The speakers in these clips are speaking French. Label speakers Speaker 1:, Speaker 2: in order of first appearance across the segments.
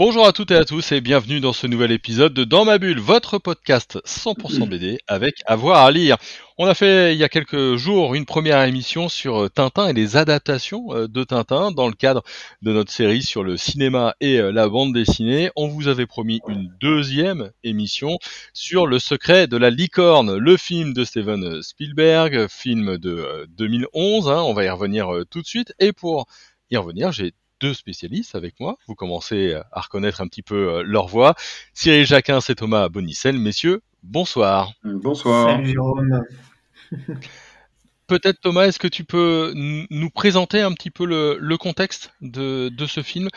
Speaker 1: Bonjour à toutes et à tous et bienvenue dans ce nouvel épisode de Dans ma bulle, votre podcast 100% BD avec avoir à lire. On a fait il y a quelques jours une première émission sur euh, Tintin et les adaptations euh, de Tintin dans le cadre de notre série sur le cinéma et euh, la bande dessinée. On vous avait promis une deuxième émission sur Le secret de la licorne, le film de Steven Spielberg, film de 2011. Hein. on va y revenir tout de suite et pour y revenir, j'ai deux spécialistes avec moi. Vous commencez à reconnaître un petit peu euh, leur voix. Cyril Jacquin, c'est Thomas Bonicel. Messieurs, bonsoir.
Speaker 2: Bonsoir.
Speaker 3: Salut Jérôme.
Speaker 1: Peut-être Thomas, est-ce que tu peux nous présenter un petit peu le, contexte de, ce film?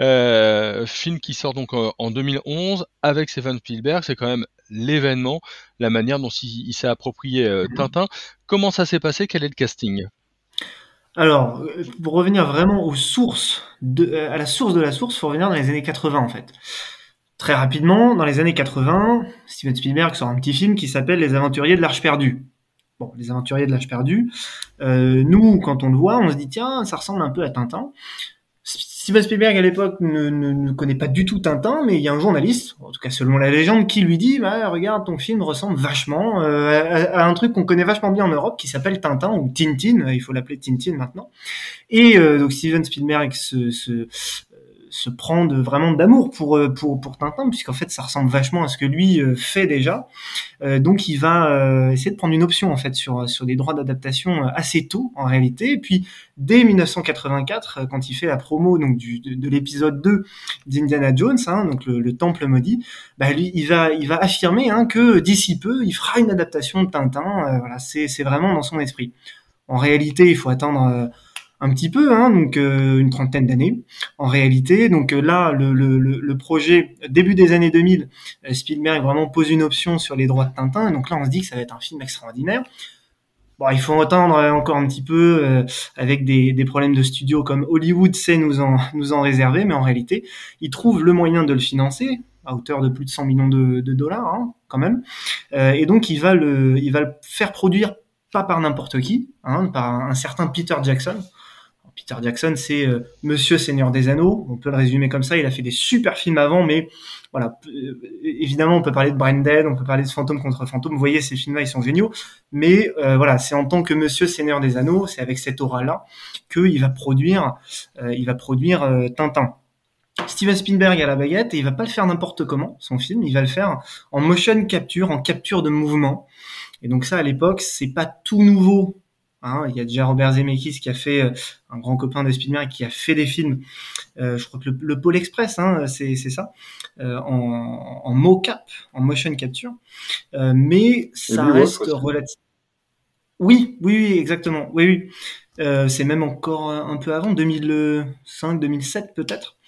Speaker 1: Euh, Film qui sort donc euh, en 2011 avec Steven Spielberg, c'est quand même l'événement, la manière dont il, s'est approprié mhm. Tintin. Comment ça s'est passé? Quel est le casting?
Speaker 3: Alors, pour revenir vraiment aux sources, de, à la source de la source, il faut revenir dans les années 80 en fait. Très rapidement, dans les années 80, Steven Spielberg sort un petit film qui s'appelle Les Aventuriers de l'Arche perdue. Bon, Les Aventuriers de l'Arche perdue. Euh, nous, quand on le voit, on se dit tiens, ça ressemble un peu à Tintin. Steven Spielberg à l'époque ne, ne, connaît pas du tout Tintin, mais il y a un journaliste, en tout cas selon la légende, qui lui dit bah, regarde ton film ressemble vachement euh, à, un truc qu'on connaît vachement bien en Europe qui s'appelle Tintin ou Tintin, il faut l'appeler Tintin maintenant. Et euh, donc Steven Spielberg se, se prend de, vraiment d'amour pour, euh, pour, pour Tintin, puisqu'en fait ça ressemble vachement à ce que lui euh, fait déjà. Euh, donc il va essayer de prendre une option en fait sur, sur des droits d'adaptation assez tôt en réalité. Et puis dès 1984, quand il fait la promo donc de, l'épisode 2 d'Indiana Jones, hein, donc le, Temple maudit, bah il va, il va affirmer hein, que d'ici peu il fera une adaptation de Tintin. voilà, c'est vraiment dans son esprit. En réalité, il faut attendre un petit peu, hein, donc euh, une trentaine d'années en réalité. Donc euh, là, le, projet début des années 2000, euh, Spielberg vraiment pose une option sur les droits de Tintin. Et donc là, on se dit que ça va être un film extraordinaire. Bon, il faut attendre encore un petit peu avec des, problèmes de studio comme Hollywood sait nous en, réserver, mais en réalité, il trouve le moyen de le financer à hauteur de plus de 100 millions de, dollars hein, quand même. et donc il va le, il va le faire produire pas par n'importe qui, hein, par un certain Peter Jackson. Peter Jackson, c'est euh, Monsieur Seigneur des Anneaux. On peut le résumer comme ça. Il a fait des super films avant, mais voilà. Euh, évidemment, on peut parler de Brain Dead, on peut parler de Fantôme contre Fantôme. Vous voyez, ces films-là, ils sont géniaux. Mais euh, voilà, c'est en tant que Monsieur Seigneur des Anneaux, c'est avec cette aura-là qu'il va produire, il va produire Tintin. Steven Spielberg à la baguette et il va pas le faire n'importe comment son film, il va le faire en motion capture, en capture de mouvement. Et donc ça à l'époque c'est pas tout nouveau Hein, il y a déjà Robert Zemeckis qui a fait euh, un grand copain de Spielberg qui a fait des films. Euh, je crois que le, le Pôle Express, hein, c'est ça, euh, en, en mocap, en motion capture. Euh, mais ça reste relatif. Oui, oui, oui, exactement. Oui, oui. Euh, c'est même encore un peu avant, 2005, 2007 peut-être.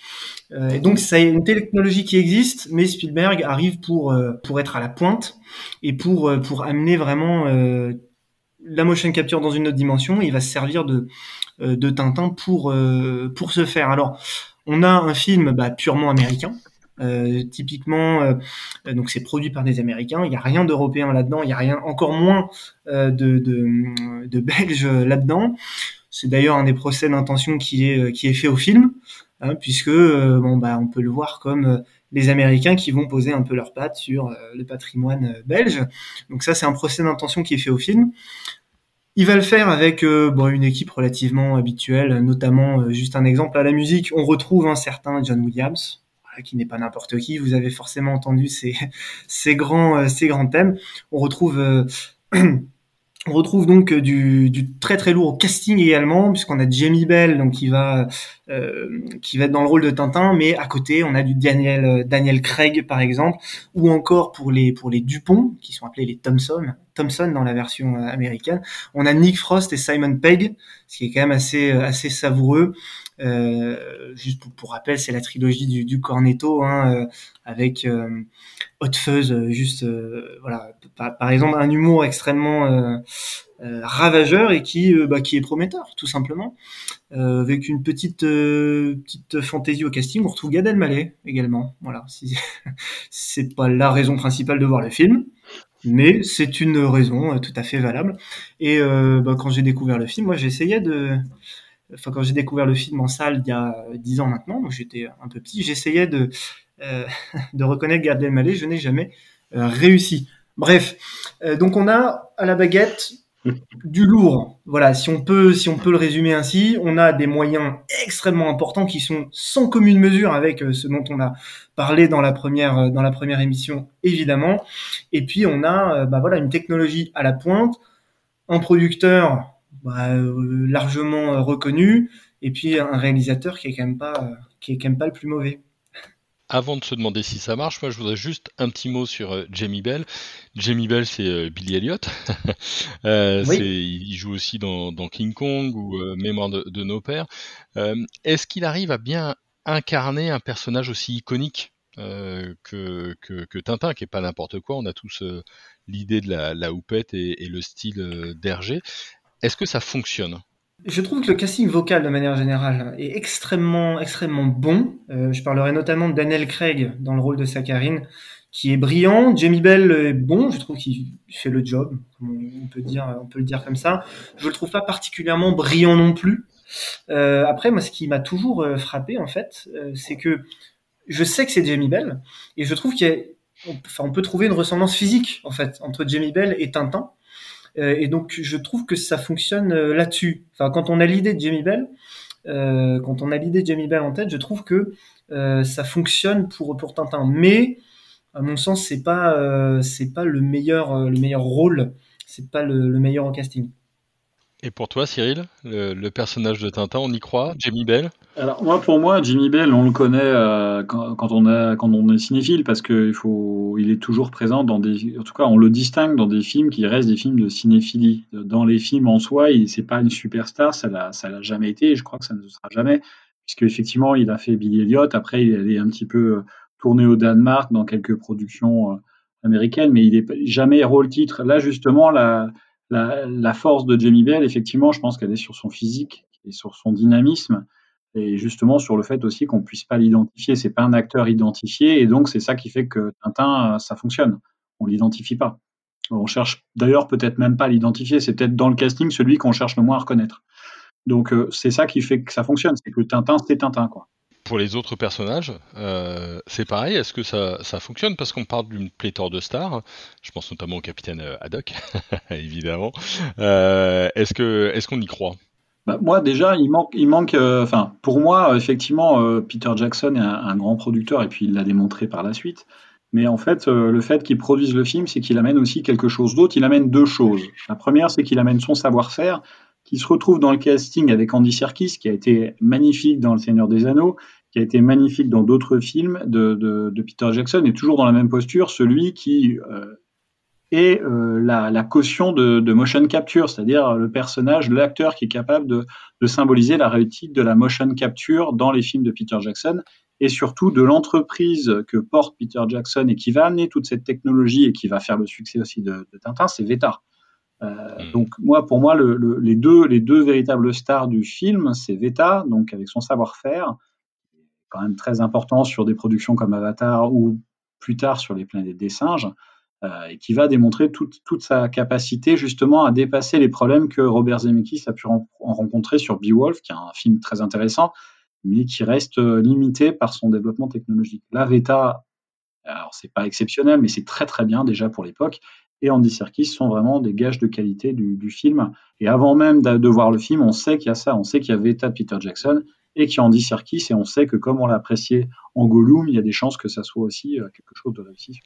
Speaker 3: et donc c'est une technologie qui existe, mais Spielberg arrive pour pour être à la pointe et pour pour amener vraiment la motion capture dans une autre dimension, il va se servir de, euh, de Tintin pour, euh, pour ce faire. Alors, on a un film bah, purement américain. Euh, typiquement, donc c'est produit par des Américains. Il n'y a rien d'européen là-dedans. Il y a rien, encore moins de, de, de Belges là-dedans. C'est d'ailleurs un des procès d'intention qui est qui est fait au film, hein, puisque bon bah on peut le voir comme les Américains qui vont poser un peu leurs pattes sur le patrimoine belge. Donc ça c'est un procès d'intention qui est fait au film. Il va le faire avec euh, une équipe relativement habituelle, notamment, euh, juste un exemple, à la musique, on retrouve un certain John Williams, qui n'est pas n'importe qui, vous avez forcément entendu ces, grands, euh, ces grands thèmes. On retrouve... On retrouve donc euh, du, du, très très lourd casting également, puisqu'on a Jamie Bell donc qui va euh, qui va être dans le rôle de Tintin, mais à côté on a du Daniel euh, Daniel Craig par exemple, ou encore pour les pour les Dupont qui sont appelés les Thompson Thompson dans la version américaine, on a Nick Frost et Simon Pegg, ce qui est quand même assez assez savoureux. Euh, juste pour, pour rappel, c'est la trilogie du, du Cornetto, hein, euh, avec euh, Hot Fuzz, euh, juste, voilà, par, par, exemple, un humour extrêmement ravageur et qui, bah, qui est prometteur, tout simplement. avec une petite, petite fantaisie au casting, on retrouve Gad Elmaleh également. Voilà, si, c'est pas la raison principale de voir le film, mais c'est une raison tout à fait valable. Et bah, quand j'ai découvert le film, moi j'essayais de enfin quand j'ai découvert le film en salle il y a dix ans maintenant, donc j'étais un peu petit, j'essayais de euh, de reconnaître Gad Elmaleh, je n'ai jamais euh, réussi. Bref, euh, donc on a à la baguette du lourd. Voilà, si on peut si on peut le résumer ainsi, on a des moyens extrêmement importants qui sont sans commune mesure avec ce dont on a parlé dans la première dans la première émission évidemment. Et puis on a bah voilà une technologie à la pointe, un producteur bah, euh, largement euh, reconnu, et puis un réalisateur qui est quand même pas, euh, qui est quand même pas le plus mauvais.
Speaker 1: Avant de se demander si ça marche, moi je voudrais juste un petit mot sur Jamie Bell. Jamie Bell, c'est Billy Elliot. Il joue aussi dans, King Kong ou Mémoire de, nos pères. Est-ce qu'il arrive à bien incarner un personnage aussi iconique que, que, Tintin, qui est pas n'importe quoi? On a tous l'idée de la, la houppette et, et le style d'Hergé. Est-ce que ça fonctionne?
Speaker 3: Je trouve que le casting vocal de manière générale est extrêmement extrêmement bon. Euh, je parlerai notamment de Daniel Craig dans le rôle de Saccharine, qui est brillant. Jamie Bell est bon, je trouve qu'il fait le job, on peut dire, on peut le dire comme ça. Je le trouve pas particulièrement brillant non plus. Euh, après, moi, ce qui m'a toujours euh, frappé en fait, c'est que je sais que c'est Jamie Bell et je trouve qu'il on peut trouver une ressemblance physique en fait entre Jamie Bell et Tintin. Euh, et donc, je trouve que ça fonctionne euh, là-dessus. Enfin, quand on a l'idée de Jamie Bell, euh, quand on a l'idée de Jamie Bell en tête, je trouve que ça fonctionne pour pour Tintin. Mais à mon sens, c'est pas c'est pas le meilleur le meilleur rôle, c'est pas le, le meilleur en casting.
Speaker 1: Et pour toi, Cyril, le, personnage de Tintin, on y croit Jamie Bell
Speaker 2: Alors moi, pour moi, Jimmy Bell, on le connaît euh, quand, on est cinéphile parce qu'il est toujours présent dans des, en tout cas, on le distingue dans des films qui restent des films de cinéphilie. Dans les films en soi, il c'est pas une superstar, ça l'a, ça l'a jamais été, et je crois que ça ne le sera jamais, puisque effectivement, il a fait Billy Elliot. Après, il est un petit peu euh, tourné au Danemark dans quelques productions euh, américaines, mais il est jamais rôle titre. Là, justement, la la, force de Jamie Bell, effectivement, je pense qu'elle est sur son physique et sur son dynamisme et justement sur le fait aussi qu'on puisse pas l'identifier. C'est pas un acteur identifié et donc c'est ça qui fait que Tintin, ça fonctionne. On l'identifie pas. On cherche d'ailleurs peut-être même pas à l'identifier. C'est peut-être dans le casting celui qu'on cherche le moins à reconnaître. Donc euh, c'est ça qui fait que ça fonctionne. C'est que Tintin, c'est Tintin,
Speaker 1: pour les autres personnages, euh, c'est pareil. Est-ce que ça, ça fonctionne? Parce qu'on parle d'une pléthore de stars Je pense notamment au capitaine euh, Haddock, évidemment. Euh, est-ce que, est-ce qu'on y croit?
Speaker 2: Bah, moi déjà, il manque, il manque. Pour moi, effectivement, Peter Jackson est un, grand producteur et puis il l'a démontré par la suite. Mais en fait, le fait qu'il produise le film, c'est qu'il amène aussi quelque chose d'autre. Il amène deux choses. La première, c'est qu'il amène son savoir-faire, qui se retrouve dans le casting avec Andy Serkis, qui a été magnifique dans Le Seigneur des Anneaux, qui a été magnifique dans d'autres films de, Peter Jackson, et toujours dans la même posture, celui qui euh, est euh, la, caution de, motion capture, c'est-à-dire le personnage, l'acteur qui est capable de, symboliser la réussite de la motion capture dans les films de Peter Jackson, et surtout de l'entreprise que porte Peter Jackson et qui va amener toute cette technologie et qui va faire le succès aussi de, Tintin, c'est Veta. Euh, hmm. donc moi, pour moi, le, le, les, deux, les deux véritables stars du film, c'est Veta, donc avec son savoir-faire, quand même très important sur des productions comme Avatar ou plus tard sur les planètes des singes, euh, et qui va démontrer toute, toute, sa capacité justement à dépasser les problèmes que Robert Zemeckis a pu en, rencontrer sur Beowulf, qui est un film très intéressant, mais qui reste euh, limité par son développement technologique. La Veta, alors c'est pas exceptionnel, mais c'est très très bien déjà pour l'époque. Et Andy Serkis sont vraiment des gages de qualité du, film. Et avant même de, de voir le film, on sait qu'il y a ça, on sait qu'il y a Veta Peter Jackson, et qui en dit Serkis, et on sait que comme on l'a apprécié en Gollum, il y a des chances que ça soit aussi euh, quelque chose de réussi sur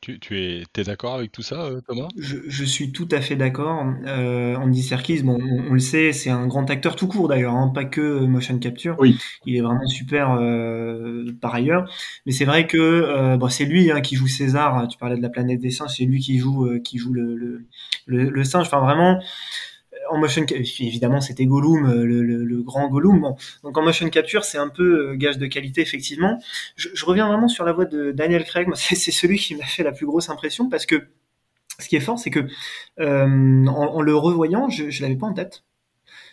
Speaker 1: Tu, tu, es, es d'accord avec tout ça, euh, Thomas?
Speaker 3: Je, je, suis tout à fait d'accord. Euh, Andy Serkis, bon, on, le sait, c'est un grand acteur tout court d'ailleurs, hein, pas que motion capture.
Speaker 2: Oui.
Speaker 3: Il est vraiment super euh, par ailleurs. Mais c'est vrai que euh, bon, c'est lui hein, qui joue César. Tu parlais de la planète des singes, c'est lui qui joue qui joue le, le, le, le singe. Enfin vraiment, en motion évidemment c'était Gollum, le, grand Gollum. Donc en motion capture, c'est un peu gage de qualité effectivement. Je, reviens vraiment sur la voix de Daniel Craig. c'est celui qui m'a fait la plus grosse impression parce que ce qui est fort, c'est que en, le revoyant, je, je l'avais pas en tête.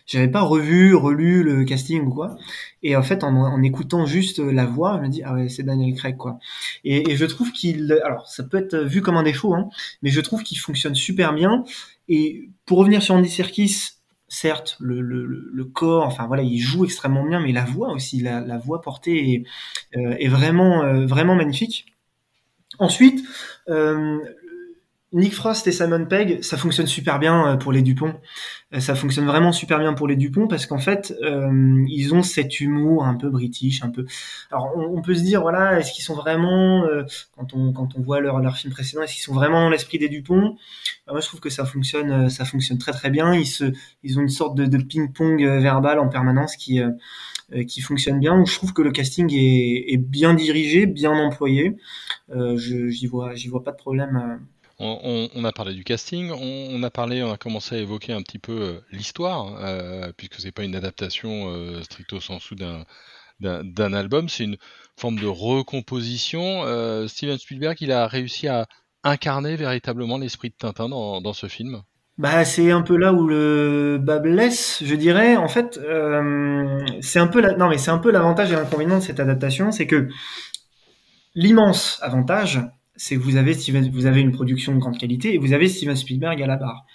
Speaker 3: J'avais pas revu, relu le casting ou quoi. Et en fait, en, écoutant juste la voix, je me dis ah ouais, c'est Daniel Craig quoi. Et, je trouve qu'il, alors ça peut être vu comme un défaut, hein, mais je trouve qu'il fonctionne super bien. Et pour revenir sur Andy Serkis, certes, le, le, corps, enfin voilà, il joue extrêmement bien, mais la voix aussi, la, voix portée est, euh, vraiment, euh, vraiment magnifique. Ensuite, euh, Nick Frost et Simon Pegg, ça fonctionne super bien euh, pour les Dupont. Euh, ça fonctionne vraiment super bien pour les Dupont parce qu'en fait, euh, ils ont cet humour un peu british, un peu. Alors, on, peut se dire, voilà, est-ce qu'ils sont vraiment, quand on quand on voit leur leur film précédent, est-ce qu'ils sont vraiment dans l'esprit des Dupont? Bah, Moi, je trouve que ça fonctionne, ça fonctionne très très bien. Ils se, ils ont une sorte de, ping-pong verbal en permanence qui qui fonctionne bien. Je trouve que le casting est, bien dirigé, bien employé. J'y vois j'y vois pas de problème
Speaker 1: on, a parlé du casting, on, a parlé, on a commencé à évoquer un petit peu euh, l'histoire, euh, puisque c'est pas une adaptation euh, stricto sensu d'un d'un album, c'est une forme de recomposition. Steven Spielberg, il a réussi à incarner véritablement l'esprit de Tintin dans, ce film?
Speaker 3: Bah, c'est un peu là où le bas blesse, je dirais. En fait, c'est un peu non mais c'est un peu l'avantage et l'inconvénient de cette adaptation, c'est que l'immense avantage, c'est que vous avez, vous avez une production de grande qualité et vous avez Steven Spielberg à la barre.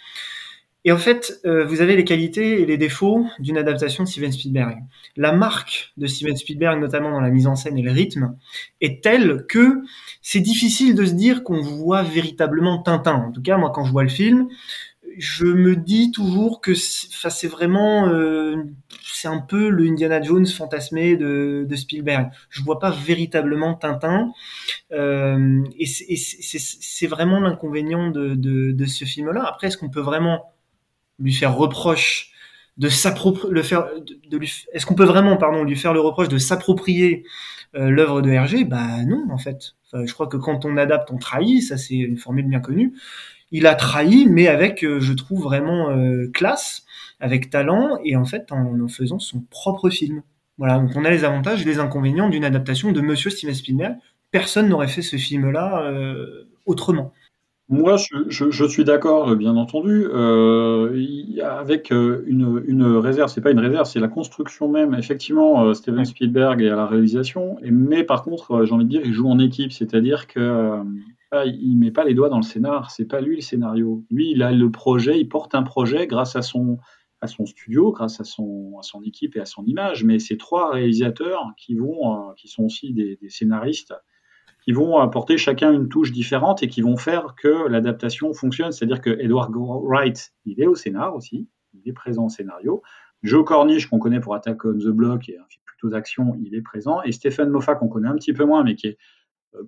Speaker 3: Et en fait, euh, vous avez les qualités et les défauts d'une adaptation de Steven Spielberg. La marque de Steven Spielberg, notamment dans la mise en scène et le rythme, est telle que c'est difficile de se dire qu'on voit véritablement Tintin. En tout cas, moi, quand je vois le film, je me dis toujours que c'est vraiment euh, c'est un peu le Indiana Jones fantasmé de, Spielberg. Je vois pas véritablement Tintin euh, et c'est vraiment l'inconvénient de, ce film-là. Après, est-ce qu'on peut vraiment lui faire reproche de s'approprier le est-ce qu'on peut vraiment pardon lui faire le reproche de s'approprier euh, l'œuvre de Hergé Bah non en fait. Je crois que quand on adapte, on trahit. Ça c'est une formule bien connue il a trahi, mais avec, euh, je trouve, vraiment euh, classe, avec talent, et en fait, en, faisant son propre film. Voilà, donc on a les avantages et les inconvénients d'une adaptation de Monsieur Steven Spielberg. Personne n'aurait fait ce film-là euh, autrement.
Speaker 2: Moi, je, suis d'accord, bien entendu, avec une, une réserve. C'est pas une réserve, c'est la construction même. Effectivement, Steven Spielberg est à la réalisation, mais par contre, j'ai envie de dire, il joue en équipe, c'est-à-dire que il met pas les doigts dans le scénar, c'est pas lui le scénario. Lui, il a le projet, il porte un projet grâce à son, studio, grâce à son, équipe et à son image. Mais c'est trois réalisateurs qui vont, euh, qui sont aussi des, scénaristes, qui vont apporter chacun une touche différente et qui vont faire que l'adaptation fonctionne. C'est-à-dire que Edward Wright, il est au scénar aussi, il est présent au scénario. Joe Cornish, qu'on connaît pour Attack on the Block, et plutôt d'action, il est présent. Et Stephen Moffat, qu'on connaît un petit peu moins, mais qui est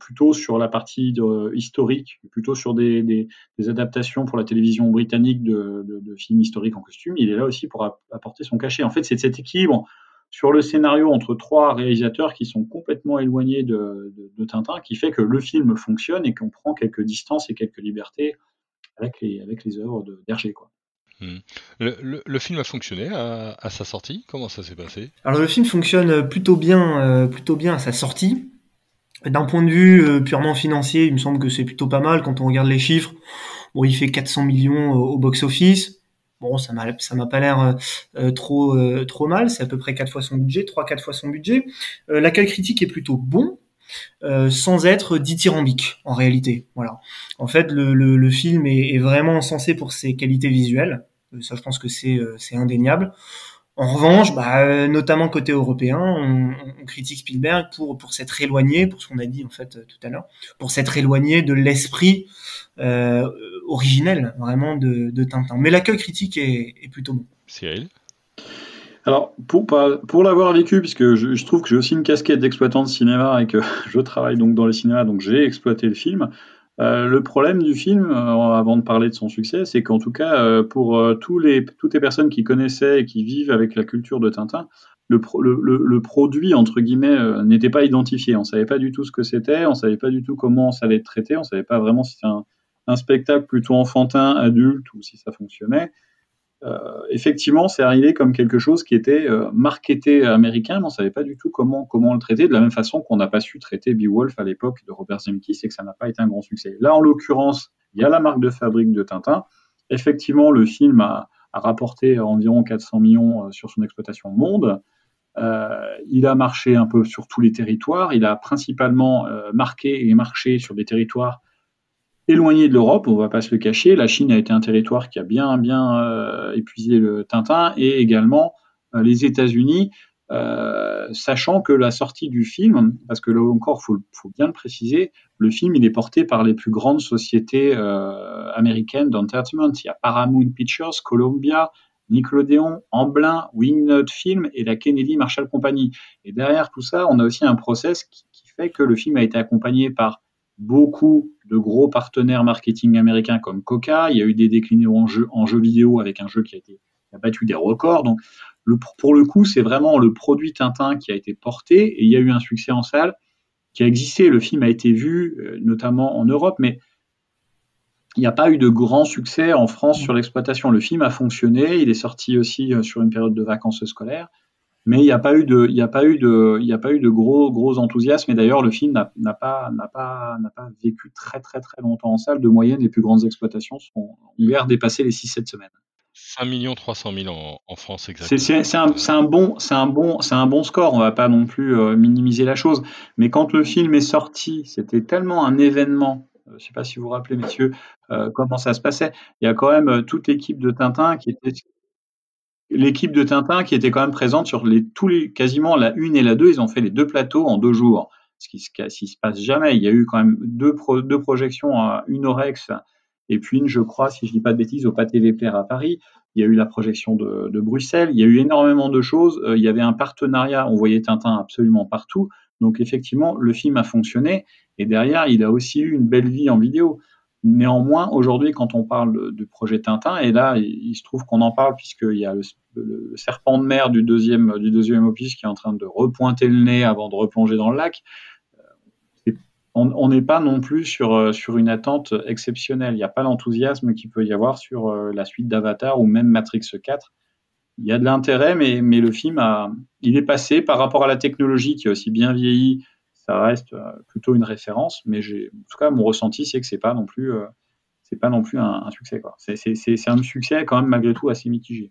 Speaker 2: plutôt sur la partie historique, plutôt sur des, des, adaptations pour la télévision britannique de, de, films historiques en costume. Il est là aussi pour apporter son cachet. En fait, c'est cet équilibre sur le scénario entre trois réalisateurs qui sont complètement éloignés de, Tintin qui fait que le film fonctionne et qu'on prend quelques distances et quelques libertés avec les, avec les œuvres d'Hergé.
Speaker 1: Hmm. Le, le, film a fonctionné à, à sa sortie? Comment ça s'est passé?
Speaker 3: Alors le film fonctionne plutôt bien, euh, plutôt bien à sa sortie. D'un point de vue euh, purement financier, il me semble que c'est plutôt pas mal quand on regarde les chiffres. Bon, il fait 400 millions euh, au box-office. Bon, ça m'a ça m'a pas l'air euh, trop trop mal. C'est à peu près quatre fois son budget, trois quatre fois son budget. L'accueil critique est plutôt bon, sans être dithyrambique en réalité. Voilà. En fait, le, le, le film est, est, vraiment censé pour ses qualités visuelles. Ça, je pense que c'est c'est indéniable. En revanche, bah, euh, notamment côté européen, on, critique Spielberg pour pour s'être éloigné, pour ce qu'on a dit en fait euh, tout à l'heure, pour s'être éloigné de l'esprit euh, originel vraiment de, de, Tintin. Mais l'accueil critique est, est, plutôt bon.
Speaker 1: Cyril?
Speaker 2: Alors, pour, pour l'avoir vécu, puisque je, je, trouve que j'ai aussi une casquette d'exploitant de cinéma et que je travaille donc dans le cinéma, donc j'ai exploité le film, euh, le problème du film, euh, avant de parler de son succès, c'est qu'en tout cas, euh, pour toutes les personnes qui connaissaient et qui vivent avec la culture de Tintin, le, produit, entre guillemets, n'était pas identifié. On ne savait pas du tout ce que c'était, on ne savait pas du tout comment ça allait être traité, on ne savait pas vraiment si c'était un, spectacle plutôt enfantin, adulte, ou si ça fonctionnait. Euh, effectivement, c'est arrivé comme quelque chose qui était euh, marketé américain, mais on ne savait pas du tout comment, comment le traiter, de la même façon qu'on n'a pas su traiter Beowulf à l'époque de Robert Zemkis et que ça n'a pas été un grand succès. Là, en l'occurrence, il y a la marque de fabrique de Tintin. Effectivement, le film a, rapporté environ 400 millions euh, sur son exploitation monde. Euh, il a marché un peu sur tous les territoires. Il a principalement marqué et marché sur des territoires éloigné de l'Europe, on va pas se le cacher. La Chine a été un territoire qui a bien bien euh, épuisé le Tintin et également euh, les États-Unis, euh, sachant que la sortie du film, parce que là encore faut, faut bien le préciser, le film il est porté par les plus grandes sociétés américaines d'entertainment. Il y a Paramount Pictures, Columbia, Nickelodeon, Amblin, Wingnut Film et la Kennedy Marshall Company. Et derrière tout ça, on a aussi un process qui fait que le film a été accompagné par beaucoup de gros partenaires marketing américains comme Coca. Il y a eu des déclinaisons en jeu, vidéo avec un jeu qui a, été, battu des records. Donc, pour le coup, c'est vraiment le produit Tintin qui a été porté et il y a eu un succès en salle qui a existé. Le film a été vu, euh, notamment en Europe, mais il n'y a pas eu de grand succès en France sur l'exploitation. Le film a fonctionné, il est sorti aussi euh, sur une période de vacances scolaires mais il n'y a pas eu de, il y a pas eu de, il y a pas eu de gros, gros enthousiasme. Et d'ailleurs, le film n'a pas, n'a pas, n'a pas vécu très, très, très longtemps en salle. De moyenne, les plus grandes exploitations sont ont dépasser les 6-7 semaines.
Speaker 1: 5 300 000 en, en France,
Speaker 2: exactement. C'est un, un, bon, c'est un bon, c'est un bon score. On va pas non plus euh, minimiser la chose. Mais quand le film est sorti, c'était tellement un événement. Euh, je ne sais pas si vous vous rappelez, messieurs, euh, comment ça se passait. Il y a quand même toute l'équipe de Tintin qui était l'équipe de Tintin qui était quand même présente sur les, tous les, quasiment la une et la deux, ils ont fait les deux plateaux en deux jours. Ce qui, ce se passe jamais. Il y a eu quand même deux, projections, une au Rex et puis une, je crois, si je dis pas de bêtises, au Pâté Vepler à Paris. Il y a eu la projection de, de, Bruxelles. Il y a eu énormément de choses. Euh, il y avait un partenariat. On voyait Tintin absolument partout. Donc effectivement, le film a fonctionné. Et derrière, il a aussi eu une belle vie en vidéo. Néanmoins, aujourd'hui, quand on parle du projet Tintin, et là, il, se trouve qu'on en parle puisqu'il y a le, serpent de mer du deuxième, du deuxième opus qui est en train de repointer le nez avant de replonger dans le lac. Euh, on n'est pas non plus sur, euh, sur une attente exceptionnelle. Il n'y a pas l'enthousiasme qu'il peut y avoir sur euh, la suite d'Avatar ou même Matrix 4. Il y a de l'intérêt, mais, mais le film a, il est passé par rapport à la technologie qui a aussi bien vieilli ça reste euh, plutôt une référence, mais j'ai, en tout cas, mon ressenti, c'est que c'est pas non plus, euh, c'est pas non plus un, succès. Quoi. C'est, un succès quand même malgré tout assez mitigé.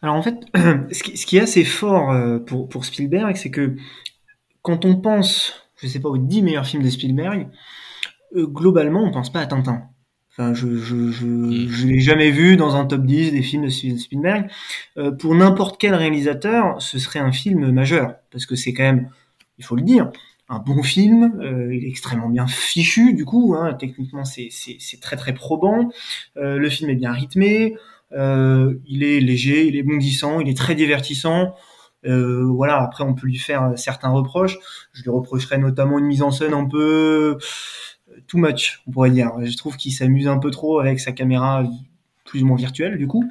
Speaker 3: Alors en fait, ce qui, est assez fort euh, pour, pour Spielberg, c'est que quand on pense, je sais pas, aux 10 meilleurs films de Spielberg, globalement, on pense pas à Tintin. Enfin, je je, je, mm. je l'ai jamais vu dans un top 10 des films de Spielberg. pour n'importe quel réalisateur, ce serait un film majeur parce que c'est quand même, il faut le dire, un bon film, euh, il est extrêmement bien fichu du coup, hein, techniquement c'est très très probant, euh, le film est bien rythmé, euh, il est léger, il est bondissant, il est très divertissant. voilà, après on peut lui faire certains reproches. Je lui reprocherais notamment une mise en scène un peu too much, on pourrait dire. Je trouve qu'il s'amuse un peu trop avec sa caméra plus ou moins virtuelle du coup.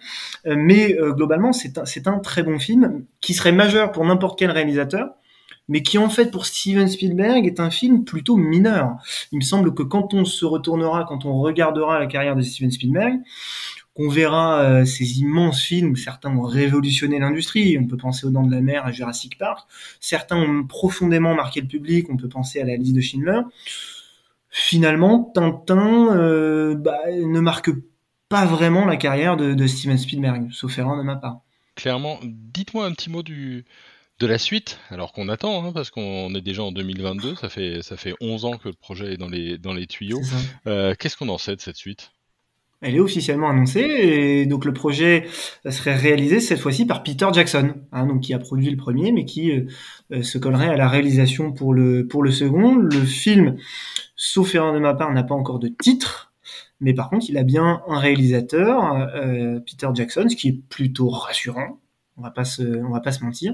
Speaker 3: mais globalement, c'est un, un très bon film qui serait majeur pour n'importe quel réalisateur mais qui en fait pour Steven Spielberg est un film plutôt mineur. Il me semble que quand on se retournera, quand on regardera la carrière de Steven Spielberg, qu'on verra euh, ces immenses films certains ont révolutionné l'industrie, on peut penser aux Dents de la Mer, à Jurassic Park, certains ont profondément marqué le public, on peut penser à la liste de Schindler. Finalement, Tintin euh, bah, ne marque pas vraiment la carrière de, de Steven Spielberg, sauf erreur de ma part.
Speaker 1: Clairement, dites-moi un petit mot du, de la suite, alors qu'on attend, hein, parce qu'on est déjà en 2022, ça fait, ça fait 11 ans que le projet est dans les, dans les tuyaux. Euh, qu'est-ce qu'on en sait de cette suite?
Speaker 3: Elle est officiellement annoncée, et donc le projet serait réalisé cette fois-ci par Peter Jackson, hein, donc qui a produit le premier, mais qui euh, euh, se collerait à la réalisation pour le, pour le second. Le film, sauf erreur de ma part, n'a pas encore de titre, mais par contre, il a bien un réalisateur, Peter Jackson, ce qui est plutôt rassurant on va pas se, on va pas se mentir.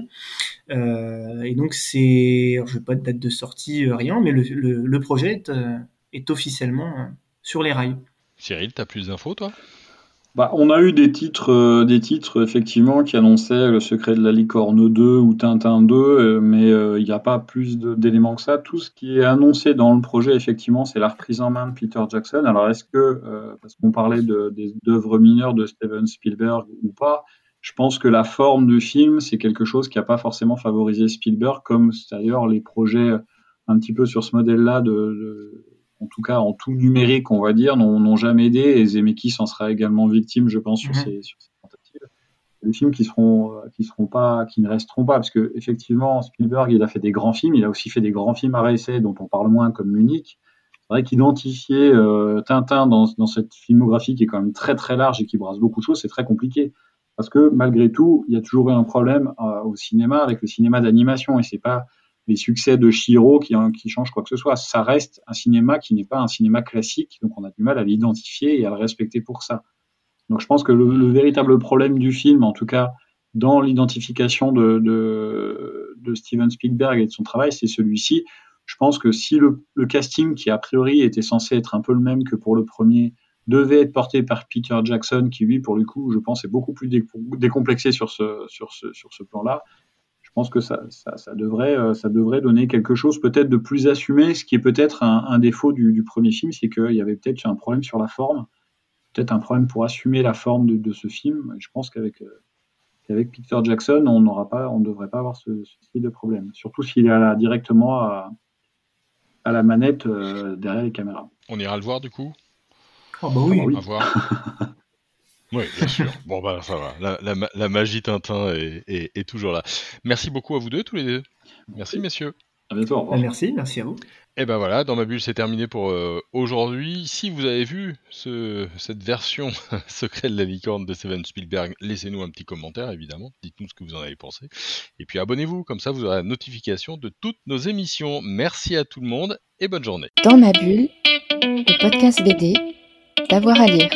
Speaker 3: Euh, et donc c'est, je veux pas de date de sortie, euh, rien, mais le, projet est, euh, est, officiellement sur les rails.
Speaker 1: Cyril, tu as plus d'infos toi?
Speaker 2: Bah, on a eu des titres, euh, des titres effectivement qui annonçaient Le secret de la licorne 2 ou Tintin 2, euh, mais euh, il n'y a pas plus d'éléments que ça. Tout ce qui est annoncé dans le projet, effectivement, c'est la reprise en main de Peter Jackson. Alors est-ce que, parce qu'on parlait d'œuvres mineures de Steven Spielberg ou pas, je pense que la forme du film, c'est quelque chose qui n'a pas forcément favorisé Spielberg, comme d'ailleurs les projets un petit peu sur ce modèle-là de en tout cas en tout numérique, on va dire, n'ont jamais aidé. Et Zemeckis en sera également victime, je pense, sur, mhm. ces, tentatives. Des films qui seront, euh, qui seront pas, qui ne resteront pas, parce que effectivement, Spielberg, il a fait des grands films. Il a aussi fait des grands films à réessayer dont on parle moins comme Munich. C'est vrai qu'identifier euh, Tintin dans, dans cette filmographie qui est quand même très très large et qui brasse beaucoup de choses, c'est très compliqué. Parce que malgré tout, il y a toujours eu un problème euh, au cinéma avec le cinéma d'animation et c'est pas les succès de Shiro qui, changent quoi que ce soit. Ça reste un cinéma qui n'est pas un cinéma classique, donc on a du mal à l'identifier et à le respecter pour ça. Donc je pense que le, véritable problème du film, en tout cas dans l'identification de, Steven Spielberg et de son travail, c'est celui-ci. Je pense que si le, casting, qui a priori était censé être un peu le même que pour le premier, devait être porté par Peter Jackson, qui lui, pour le coup, je pense, est beaucoup plus décomplexé sur ce, sur ce, sur ce plan-là, je pense que ça, devrait, euh, ça devrait donner quelque chose peut-être de plus assumé, ce qui est peut-être un, défaut du, premier film, c'est qu'il y avait peut-être un problème sur la forme, peut-être un problème pour assumer la forme de, ce film. je pense qu'avec euh, Peter Jackson, on n'aura pas, on devrait pas avoir ce, style de problème, surtout s'il est là directement à, la manette euh, derrière les caméras.
Speaker 1: On ira le voir du coup?
Speaker 3: Oh bah oui.
Speaker 1: On va voir. Oui, bien sûr. Bon, bah, ça va. La, magie Tintin est, toujours là. Merci beaucoup à vous deux, tous les deux. Merci, messieurs.
Speaker 2: À bientôt.
Speaker 3: Merci, merci à vous.
Speaker 1: Et ben voilà, dans ma bulle, c'est terminé pour euh, aujourd'hui. Si vous avez vu ce, cette version secret de la licorne de Steven Spielberg, laissez-nous un petit commentaire, évidemment. Dites-nous ce que vous en avez pensé. Et puis abonnez-vous, comme ça vous aurez la notification de toutes nos émissions. Merci à tout le monde et bonne journée.
Speaker 4: Dans ma bulle, le podcast BD, d'avoir à lire.